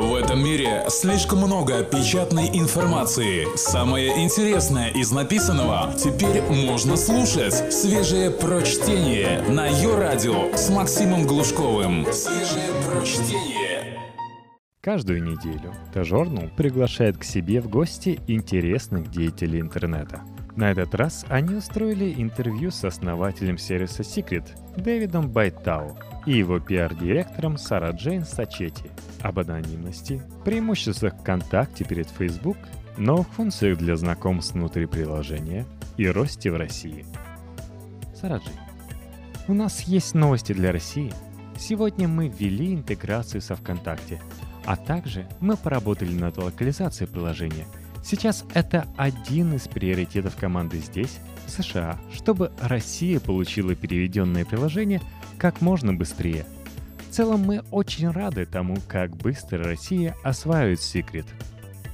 В этом мире слишком много печатной информации. Самое интересное из написанного теперь можно слушать. Свежее прочтение на ее радио с Максимом Глушковым. Свежее прочтение. Каждую неделю Тажорнул приглашает к себе в гости интересных деятелей интернета. На этот раз они устроили интервью с основателем сервиса Secret Дэвидом Байтау и его пиар-директором Сара Джейн Сачети об анонимности, преимуществах ВКонтакте перед Facebook, новых функциях для знакомств внутри приложения и росте в России. Сара Джейн, у нас есть новости для России. Сегодня мы ввели интеграцию со ВКонтакте, а также мы поработали над локализацией приложения – Сейчас это один из приоритетов команды здесь, в США, чтобы Россия получила переведенное приложение как можно быстрее. В целом мы очень рады тому, как быстро Россия осваивает Secret.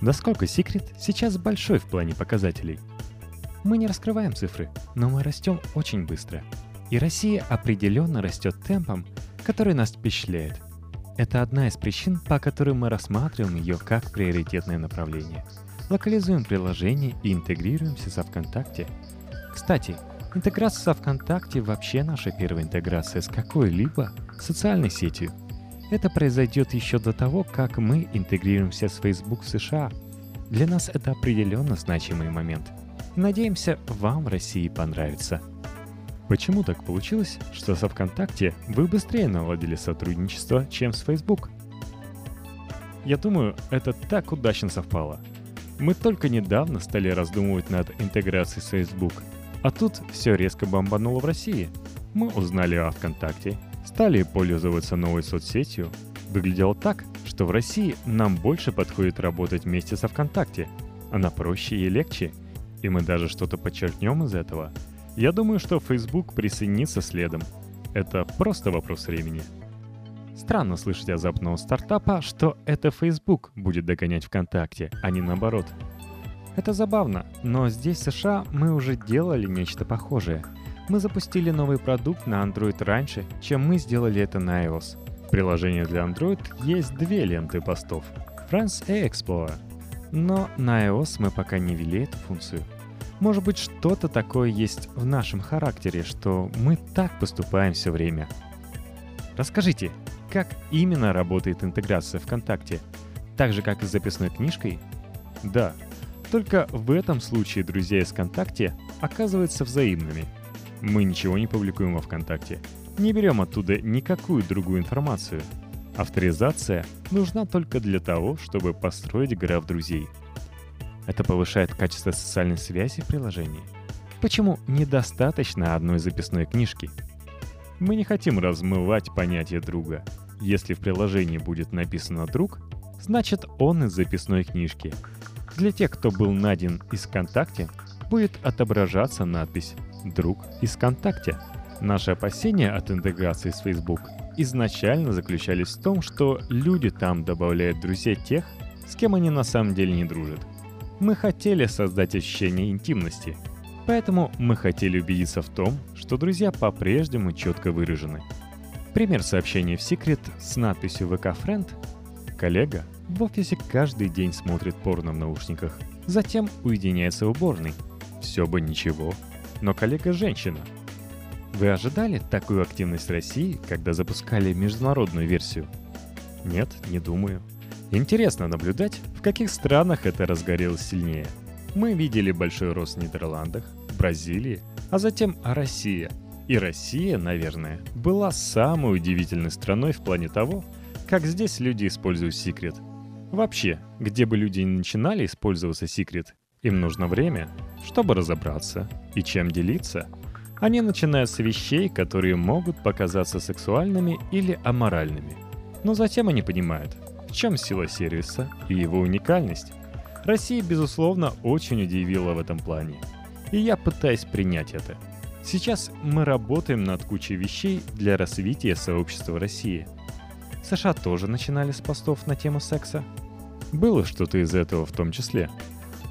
Насколько Secret сейчас большой в плане показателей? Мы не раскрываем цифры, но мы растем очень быстро. И Россия определенно растет темпом, который нас впечатляет. Это одна из причин, по которой мы рассматриваем ее как приоритетное направление – локализуем приложение и интегрируемся со ВКонтакте. Кстати, интеграция со ВКонтакте вообще наша первая интеграция с какой-либо социальной сетью. Это произойдет еще до того, как мы интегрируемся с Facebook в США. Для нас это определенно значимый момент. И надеемся, вам в России понравится. Почему так получилось, что со ВКонтакте вы быстрее наладили сотрудничество, чем с Facebook? Я думаю, это так удачно совпало – мы только недавно стали раздумывать над интеграцией с Facebook, а тут все резко бомбануло в России. Мы узнали о ВКонтакте, стали пользоваться новой соцсетью. Выглядело так, что в России нам больше подходит работать вместе со ВКонтакте. Она проще и легче, и мы даже что-то подчеркнем из этого. Я думаю, что Facebook присоединится следом. Это просто вопрос времени. Странно слышать от западного стартапа, что это Facebook будет догонять ВКонтакте, а не наоборот. Это забавно, но здесь, в США, мы уже делали нечто похожее. Мы запустили новый продукт на Android раньше, чем мы сделали это на iOS. В приложении для Android есть две ленты постов — Friends и Explorer. Но на iOS мы пока не ввели эту функцию. Может быть, что-то такое есть в нашем характере, что мы так поступаем все время. Расскажите, как именно работает интеграция ВКонтакте? Так же, как и с записной книжкой? Да, только в этом случае друзья из ВКонтакте оказываются взаимными. Мы ничего не публикуем во ВКонтакте, не берем оттуда никакую другую информацию. Авторизация нужна только для того, чтобы построить граф друзей. Это повышает качество социальной связи в приложении. Почему недостаточно одной записной книжки – мы не хотим размывать понятие друга. Если в приложении будет написано «друг», значит он из записной книжки. Для тех, кто был найден из ВКонтакте, будет отображаться надпись «Друг из ВКонтакте». Наши опасения от интеграции с Facebook изначально заключались в том, что люди там добавляют друзей тех, с кем они на самом деле не дружат. Мы хотели создать ощущение интимности – Поэтому мы хотели убедиться в том, что друзья по-прежнему четко выражены. Пример сообщения в Secret с надписью «ВК Friend» Коллега в офисе каждый день смотрит порно в наушниках, затем уединяется в уборной. Все бы ничего, но коллега женщина. Вы ожидали такую активность России, когда запускали международную версию? Нет, не думаю. Интересно наблюдать, в каких странах это разгорелось сильнее – мы видели большой рост в Нидерландах, Бразилии, а затем Россия. И Россия, наверное, была самой удивительной страной в плане того, как здесь люди используют секрет. Вообще, где бы люди не начинали использоваться секрет, им нужно время, чтобы разобраться и чем делиться. Они начинают с вещей, которые могут показаться сексуальными или аморальными. Но затем они понимают, в чем сила сервиса и его уникальность. Россия, безусловно, очень удивила в этом плане. И я пытаюсь принять это. Сейчас мы работаем над кучей вещей для развития сообщества России. США тоже начинали с постов на тему секса. Было что-то из этого в том числе.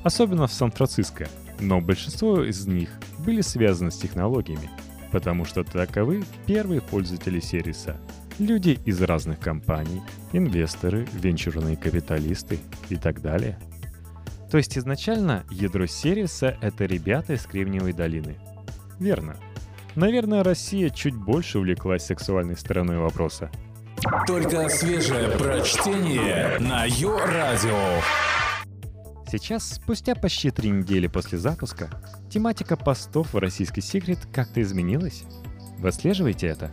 Особенно в Сан-Франциско. Но большинство из них были связаны с технологиями, потому что таковы первые пользователи сервиса. люди из разных компаний, инвесторы, венчурные капиталисты и так далее. То есть изначально ядро сервиса — это ребята из Кремниевой долины. Верно. Наверное, Россия чуть больше увлеклась сексуальной стороной вопроса. Только свежее прочтение на Йо-Радио. Сейчас, спустя почти три недели после запуска, тематика постов в российский секрет как-то изменилась. Вы отслеживаете это?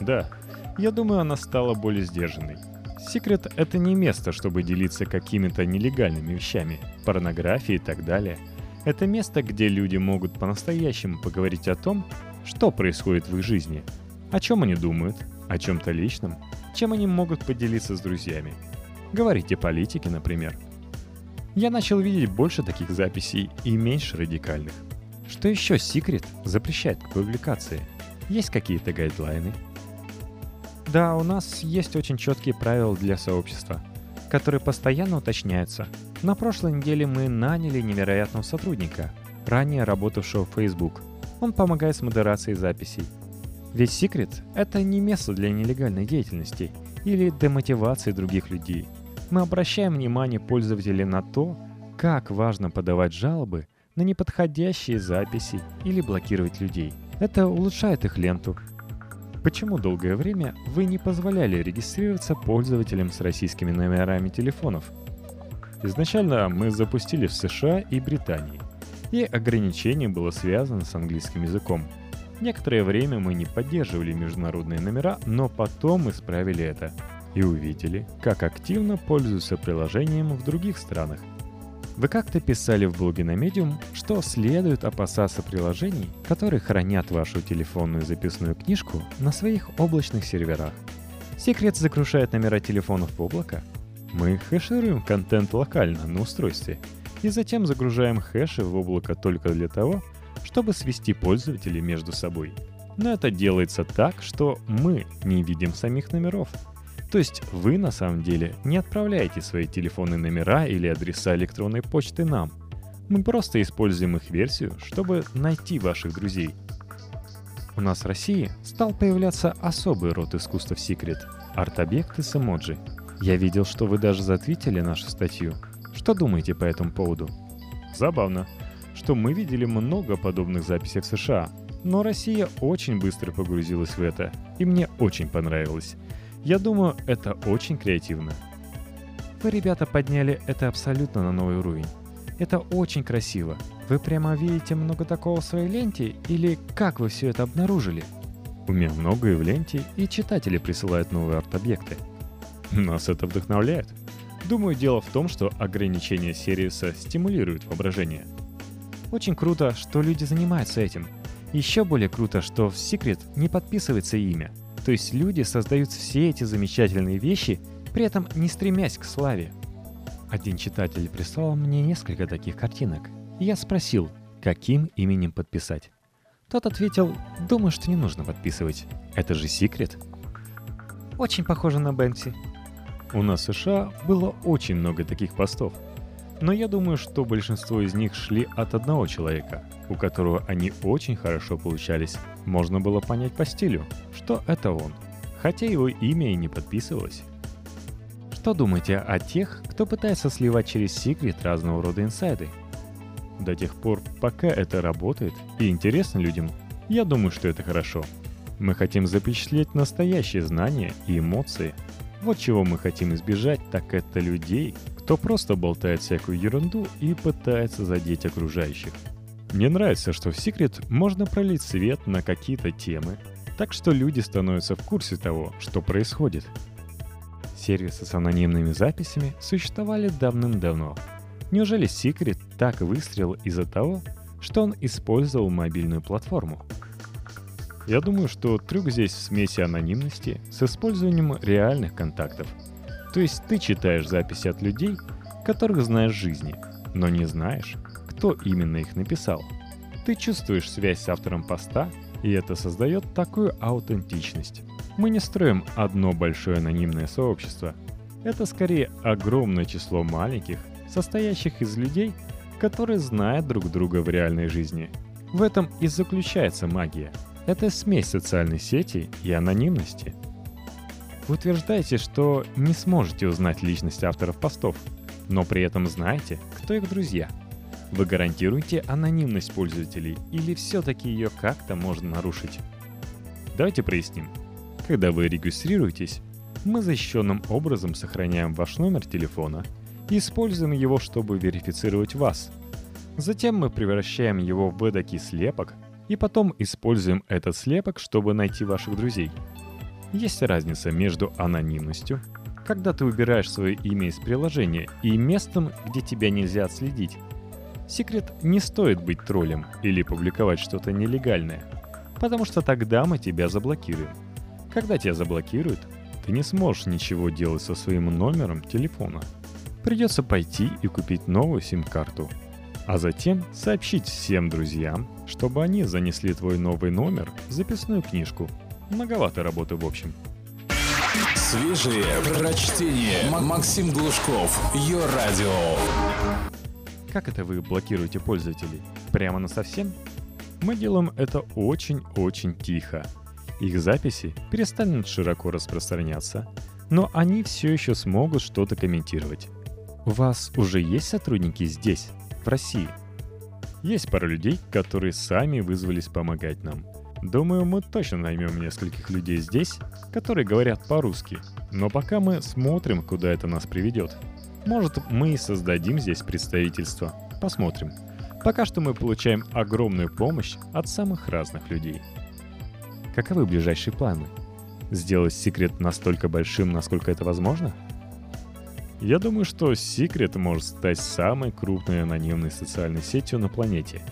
Да, я думаю, она стала более сдержанной. Секрет — это не место, чтобы делиться какими-то нелегальными вещами, порнографией и так далее. Это место, где люди могут по-настоящему поговорить о том, что происходит в их жизни, о чем они думают, о чем-то личном, чем они могут поделиться с друзьями. Говорить о политике, например — я начал видеть больше таких записей и меньше радикальных. Что еще Secret запрещает к публикации? Есть какие-то гайдлайны? Да, у нас есть очень четкие правила для сообщества, которые постоянно уточняются. На прошлой неделе мы наняли невероятного сотрудника, ранее работавшего в Facebook. Он помогает с модерацией записей. Ведь Secret — это не место для нелегальной деятельности или демотивации других людей — мы обращаем внимание пользователей на то, как важно подавать жалобы на неподходящие записи или блокировать людей. Это улучшает их ленту. Почему долгое время вы не позволяли регистрироваться пользователям с российскими номерами телефонов? Изначально мы запустили в США и Британии, и ограничение было связано с английским языком. Некоторое время мы не поддерживали международные номера, но потом исправили это – и увидели, как активно пользуются приложением в других странах. Вы как-то писали в блоге на Medium, что следует опасаться приложений, которые хранят вашу телефонную записную книжку на своих облачных серверах. Секрет закрушает номера телефонов в облако. Мы хэшируем контент локально на устройстве и затем загружаем хэши в облако только для того, чтобы свести пользователей между собой. Но это делается так, что мы не видим самих номеров – то есть вы на самом деле не отправляете свои телефонные номера или адреса электронной почты нам. Мы просто используем их версию, чтобы найти ваших друзей. У нас в России стал появляться особый род искусства в Secret – арт-объекты с эмоджи. Я видел, что вы даже затвитили нашу статью. Что думаете по этому поводу? Забавно, что мы видели много подобных записей в США, но Россия очень быстро погрузилась в это, и мне очень понравилось – я думаю, это очень креативно. Вы, ребята, подняли это абсолютно на новый уровень. Это очень красиво. Вы прямо видите много такого в своей ленте или как вы все это обнаружили? У меня много и в ленте, и читатели присылают новые арт-объекты. Нас это вдохновляет. Думаю, дело в том, что ограничение сервиса стимулирует воображение. Очень круто, что люди занимаются этим. Еще более круто, что в Secret не подписывается имя – то есть люди создают все эти замечательные вещи, при этом не стремясь к славе. Один читатель прислал мне несколько таких картинок, я спросил, каким именем подписать. Тот ответил, думаю, что не нужно подписывать. Это же секрет. Очень похоже на Бэнкси. У нас в США было очень много таких постов. Но я думаю, что большинство из них шли от одного человека – у которого они очень хорошо получались, можно было понять по стилю, что это он, хотя его имя и не подписывалось. Что думаете о тех, кто пытается сливать через секрет разного рода инсайды? До тех пор, пока это работает и интересно людям, я думаю, что это хорошо. Мы хотим запечатлеть настоящие знания и эмоции. Вот чего мы хотим избежать, так это людей, кто просто болтает всякую ерунду и пытается задеть окружающих. Мне нравится, что в Secret можно пролить свет на какие-то темы, так что люди становятся в курсе того, что происходит. Сервисы с анонимными записями существовали давным-давно. Неужели Secret так выстрелил из-за того, что он использовал мобильную платформу? Я думаю, что трюк здесь в смеси анонимности с использованием реальных контактов. То есть ты читаешь записи от людей, которых знаешь в жизни, но не знаешь, кто именно их написал. Ты чувствуешь связь с автором поста, и это создает такую аутентичность. Мы не строим одно большое анонимное сообщество. Это скорее огромное число маленьких, состоящих из людей, которые знают друг друга в реальной жизни. В этом и заключается магия. Это смесь социальной сети и анонимности. Утверждаете, что не сможете узнать личность авторов постов, но при этом знаете, кто их друзья. Вы гарантируете анонимность пользователей или все-таки ее как-то можно нарушить? Давайте проясним. Когда вы регистрируетесь, мы защищенным образом сохраняем ваш номер телефона и используем его, чтобы верифицировать вас. Затем мы превращаем его в эдакий слепок и потом используем этот слепок, чтобы найти ваших друзей. Есть разница между анонимностью, когда ты убираешь свое имя из приложения, и местом, где тебя нельзя отследить. Секрет не стоит быть троллем или публиковать что-то нелегальное, потому что тогда мы тебя заблокируем. Когда тебя заблокируют, ты не сможешь ничего делать со своим номером телефона. Придется пойти и купить новую сим-карту. А затем сообщить всем друзьям, чтобы они занесли твой новый номер в записную книжку. Многовато работы в общем. Свежие прочтение. Максим Глушков. Ее радио. Как это вы блокируете пользователей? Прямо на совсем? Мы делаем это очень-очень тихо. Их записи перестанут широко распространяться, но они все еще смогут что-то комментировать. У вас уже есть сотрудники здесь, в России? Есть пара людей, которые сами вызвались помогать нам. Думаю, мы точно наймем нескольких людей здесь, которые говорят по-русски. Но пока мы смотрим, куда это нас приведет. Может, мы и создадим здесь представительство. Посмотрим. Пока что мы получаем огромную помощь от самых разных людей. Каковы ближайшие планы? Сделать секрет настолько большим, насколько это возможно? Я думаю, что Secret может стать самой крупной анонимной социальной сетью на планете,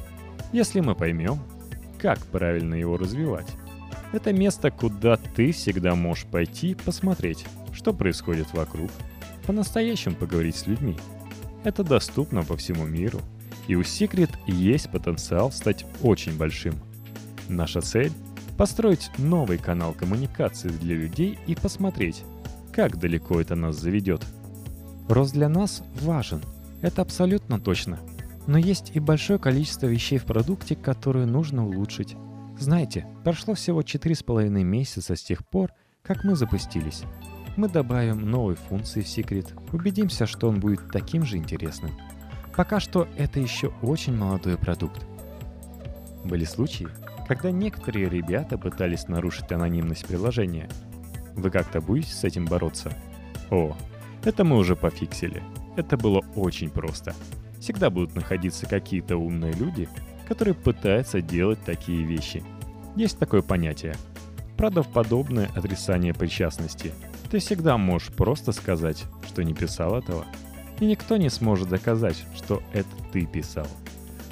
если мы поймем, как правильно его развивать. Это место, куда ты всегда можешь пойти посмотреть, что происходит вокруг, по-настоящему поговорить с людьми. Это доступно по всему миру, и у Secret есть потенциал стать очень большим. Наша цель — построить новый канал коммуникации для людей и посмотреть, как далеко это нас заведет — Рост для нас важен, это абсолютно точно. Но есть и большое количество вещей в продукте, которые нужно улучшить. Знаете, прошло всего 4,5 месяца с тех пор, как мы запустились. Мы добавим новые функции в Secret, убедимся, что он будет таким же интересным. Пока что это еще очень молодой продукт. Были случаи, когда некоторые ребята пытались нарушить анонимность приложения. Вы как-то будете с этим бороться? О, это мы уже пофиксили. Это было очень просто. Всегда будут находиться какие-то умные люди, которые пытаются делать такие вещи. Есть такое понятие. Правдоподобное отрицание причастности. Ты всегда можешь просто сказать, что не писал этого. И никто не сможет доказать, что это ты писал.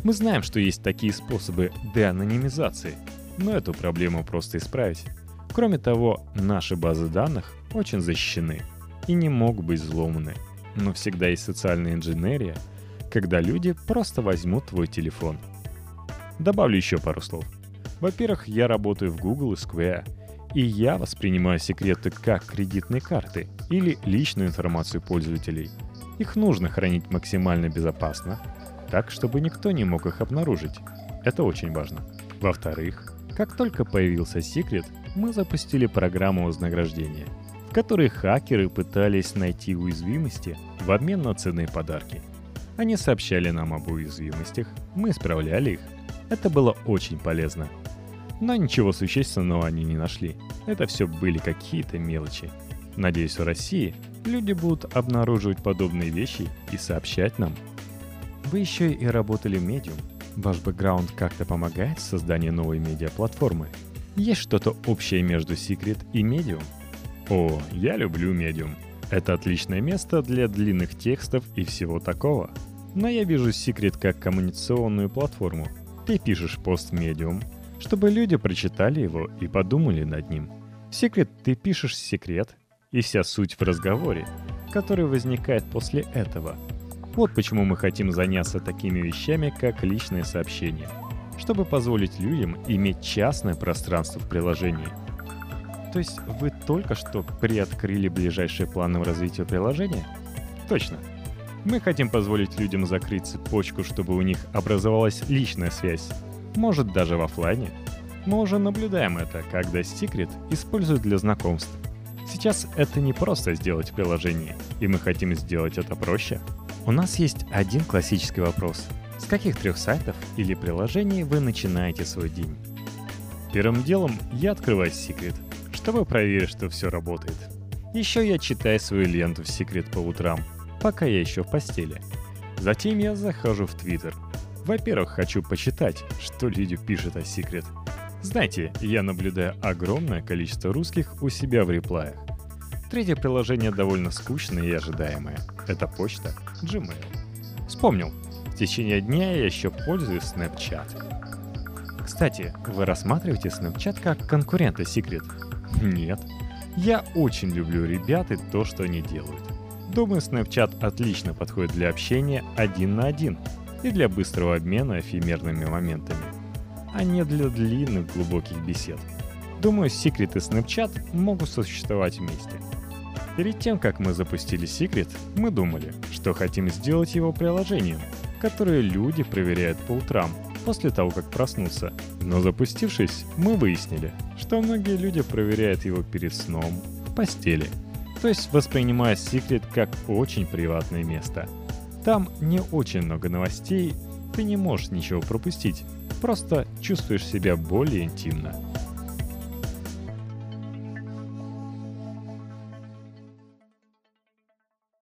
Мы знаем, что есть такие способы деанонимизации, но эту проблему просто исправить. Кроме того, наши базы данных очень защищены – и не могут быть взломаны. Но всегда есть социальная инженерия, когда люди просто возьмут твой телефон. Добавлю еще пару слов. Во-первых, я работаю в Google и Square, и я воспринимаю секреты как кредитные карты или личную информацию пользователей. Их нужно хранить максимально безопасно, так, чтобы никто не мог их обнаружить. Это очень важно. Во-вторых, как только появился секрет, мы запустили программу вознаграждения – которой хакеры пытались найти уязвимости в обмен на ценные подарки. Они сообщали нам об уязвимостях, мы исправляли их. Это было очень полезно. Но ничего существенного они не нашли. Это все были какие-то мелочи. Надеюсь, в России люди будут обнаруживать подобные вещи и сообщать нам. Вы еще и работали Medium. Ваш бэкграунд как-то помогает в создании новой медиаплатформы? Есть что-то общее между Secret и Medium? О, я люблю Medium. Это отличное место для длинных текстов и всего такого. Но я вижу Secret как коммуникационную платформу. Ты пишешь пост в Medium, чтобы люди прочитали его и подумали над ним. Secret ты пишешь секрет, и вся суть в разговоре, который возникает после этого. Вот почему мы хотим заняться такими вещами, как личное сообщение, чтобы позволить людям иметь частное пространство в приложении – то есть вы только что приоткрыли ближайшие планы в развитии приложения? Точно. Мы хотим позволить людям закрыть цепочку, чтобы у них образовалась личная связь. Может, даже в офлайне. Мы уже наблюдаем это, когда Secret используют для знакомств. Сейчас это не просто сделать приложение, и мы хотим сделать это проще. У нас есть один классический вопрос. С каких трех сайтов или приложений вы начинаете свой день? Первым делом я открываю Secret, чтобы проверить, что все работает. Еще я читаю свою ленту в Secret по утрам, пока я еще в постели. Затем я захожу в Twitter. Во-первых, хочу почитать, что люди пишут о Secret. Знаете, я наблюдаю огромное количество русских у себя в реплаях. Третье приложение довольно скучное и ожидаемое. Это почта Gmail. Вспомнил. В течение дня я еще пользуюсь Snapchat. Кстати, вы рассматриваете Snapchat как конкурента Secret? Нет. Я очень люблю ребят и то, что они делают. Думаю, Snapchat отлично подходит для общения один на один и для быстрого обмена эфемерными моментами, а не для длинных глубоких бесед. Думаю, Secret и Snapchat могут существовать вместе. Перед тем, как мы запустили Secret, мы думали, что хотим сделать его приложением, которое люди проверяют по утрам, после того, как проснутся. Но запустившись, мы выяснили, что многие люди проверяют его перед сном, в постели. То есть воспринимая Secret как очень приватное место. Там не очень много новостей, ты не можешь ничего пропустить, просто чувствуешь себя более интимно.